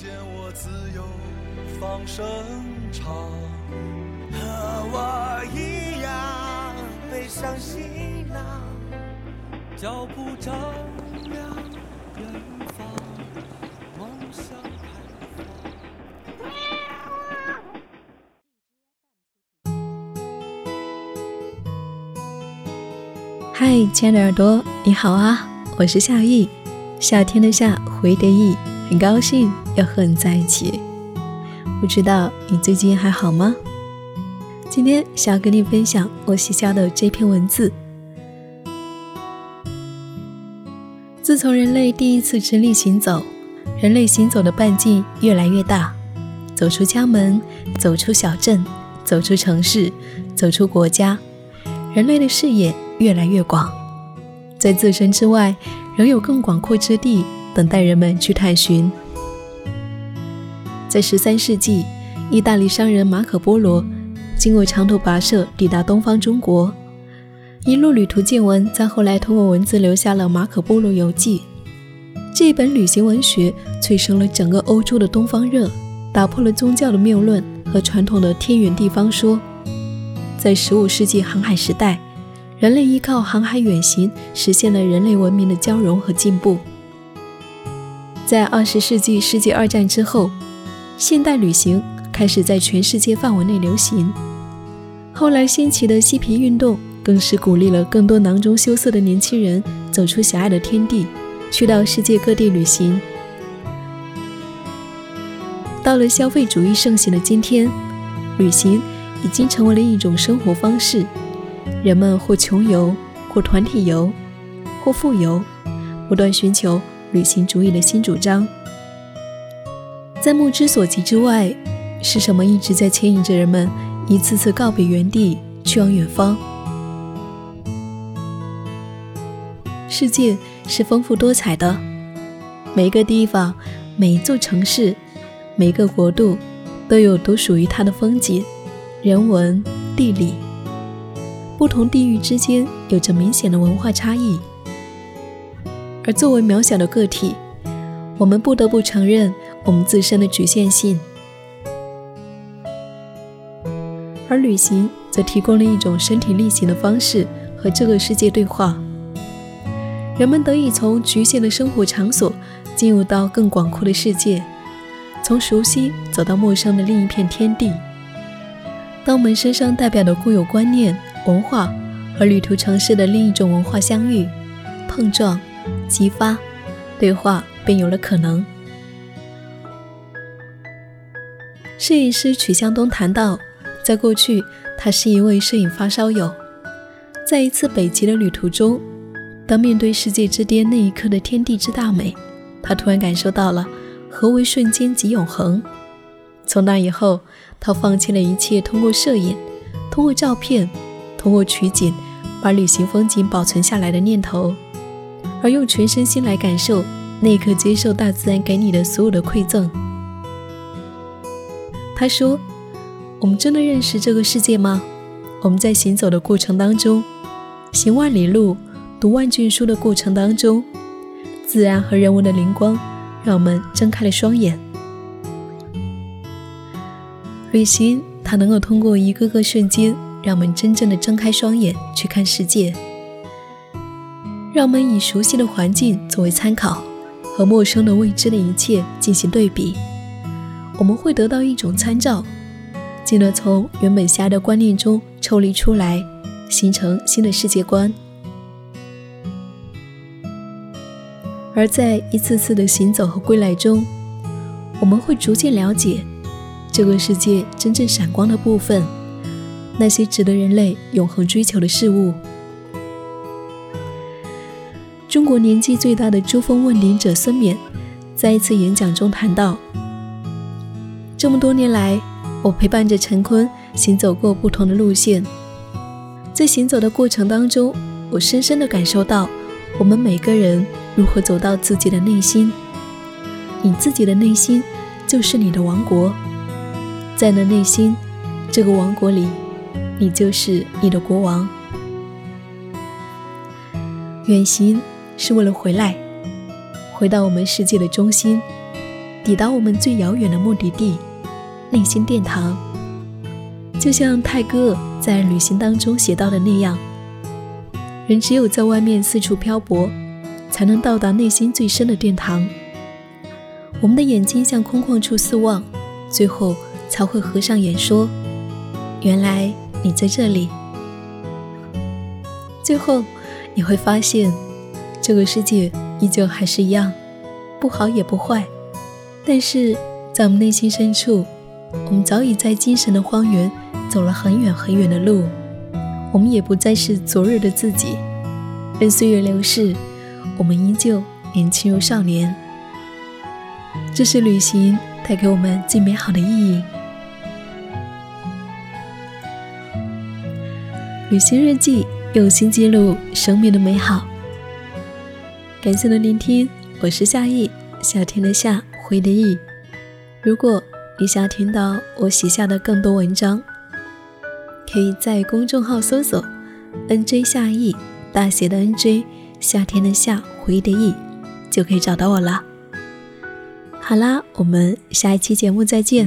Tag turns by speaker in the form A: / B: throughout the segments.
A: 见我自由放声唱，和我一样背上行囊，脚步丈量远方，梦想开放。嗨，亲爱的耳朵，你好啊，我是夏意，夏天的夏，回的意。很高兴要和你在一起，不知道你最近还好吗？今天想要跟你分享我写下的这篇文字。自从人类第一次直立行走，人类行走的半径越来越大，走出家门，走出小镇，走出城市，走出国家，人类的视野越来越广，在自身之外，仍有更广阔之地。等待人们去探寻。在十三世纪，意大利商人马可·波罗经过长途跋涉抵达东方中国，一路旅途见闻，在后来通过文字留下了《马可·波罗游记》。这一本旅行文学催生了整个欧洲的东方热，打破了宗教的谬论和传统的天圆地方说。在十五世纪航海时代，人类依靠航海远行，实现了人类文明的交融和进步。在二十世纪世界二战之后，现代旅行开始在全世界范围内流行。后来兴起的嬉皮运动，更是鼓励了更多囊中羞涩的年轻人走出狭隘的天地，去到世界各地旅行。到了消费主义盛行的今天，旅行已经成为了一种生活方式。人们或穷游，或团体游，或富游，不断寻求。旅行主义的新主张，在目之所及之外，是什么一直在牵引着人们一次次告别原地，去往远方？世界是丰富多彩的，每一个地方、每一座城市、每一个国度，都有独属于它的风景、人文、地理。不同地域之间有着明显的文化差异。而作为渺小的个体，我们不得不承认我们自身的局限性。而旅行则提供了一种身体力行的方式和这个世界对话。人们得以从局限的生活场所进入到更广阔的世界，从熟悉走到陌生的另一片天地。当我们身上代表的固有观念、文化和旅途城市的另一种文化相遇、碰撞。激发对话便有了可能。摄影师曲向东谈到，在过去，他是一位摄影发烧友。在一次北极的旅途中，当面对世界之巅那一刻的天地之大美，他突然感受到了何为瞬间即永恒。从那以后，他放弃了一切通过摄影、通过照片、通过取景把旅行风景保存下来的念头。而用全身心来感受那一刻，接受大自然给你的所有的馈赠。他说：“我们真的认识这个世界吗？我们在行走的过程当中，行万里路、读万卷书的过程当中，自然和人文的灵光，让我们睁开了双眼。旅行，它能够通过一个个瞬间，让我们真正的睁开双眼去看世界。”让我们以熟悉的环境作为参考，和陌生的未知的一切进行对比，我们会得到一种参照，进而从原本狭隘的观念中抽离出来，形成新的世界观。而在一次次的行走和归来中，我们会逐渐了解这个世界真正闪光的部分，那些值得人类永恒追求的事物。中国年纪最大的珠峰问鼎者孙冕，在一次演讲中谈到，这么多年来，我陪伴着陈坤行走过不同的路线，在行走的过程当中，我深深的感受到，我们每个人如何走到自己的内心。你自己的内心就是你的王国，在那内心这个王国里，你就是你的国王。远行是为了回来，回到我们世界的中心，抵达我们最遥远的目的地——内心殿堂。就像泰戈尔在旅行当中写到的那样，人只有在外面四处漂泊，才能到达内心最深的殿堂。我们的眼睛向空旷处四望，最后才会合上眼说：“原来你在这里。”最后。你会发现，这个世界依旧还是一样，不好也不坏。但是在我们内心深处，我们早已在精神的荒原走了很远很远的路。我们也不再是昨日的自己。任岁月流逝，我们依旧年轻如少年。这是旅行带给我们最美好的意义。旅行日记。用心记录生命的美好。感谢您的聆听，我是夏意，夏天的夏，回的意。如果你想听到我写下的更多文章，可以在公众号搜索 “nj 夏意”，大写的 “nj”，夏天的夏，回忆的忆，就可以找到我了。好啦，我们下一期节目再见。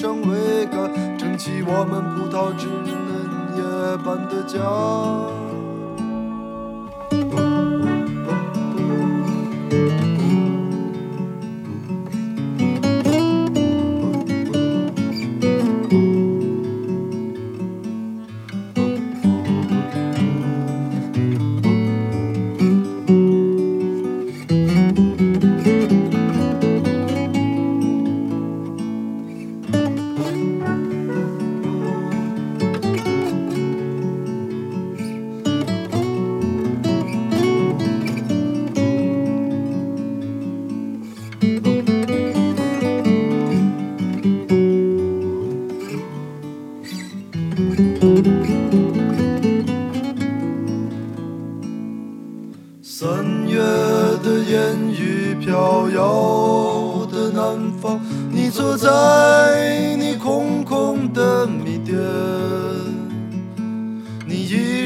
B: 上桅杆，撑起我们葡萄枝嫩叶般的家。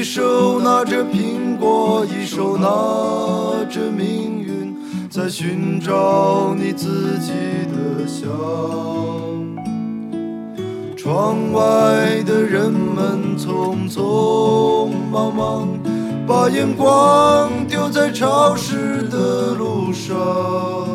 B: 手拿着苹果，一手拿着命运，在寻找你自己的香。窗外的人们匆匆忙忙，把眼光丢在潮湿的路上。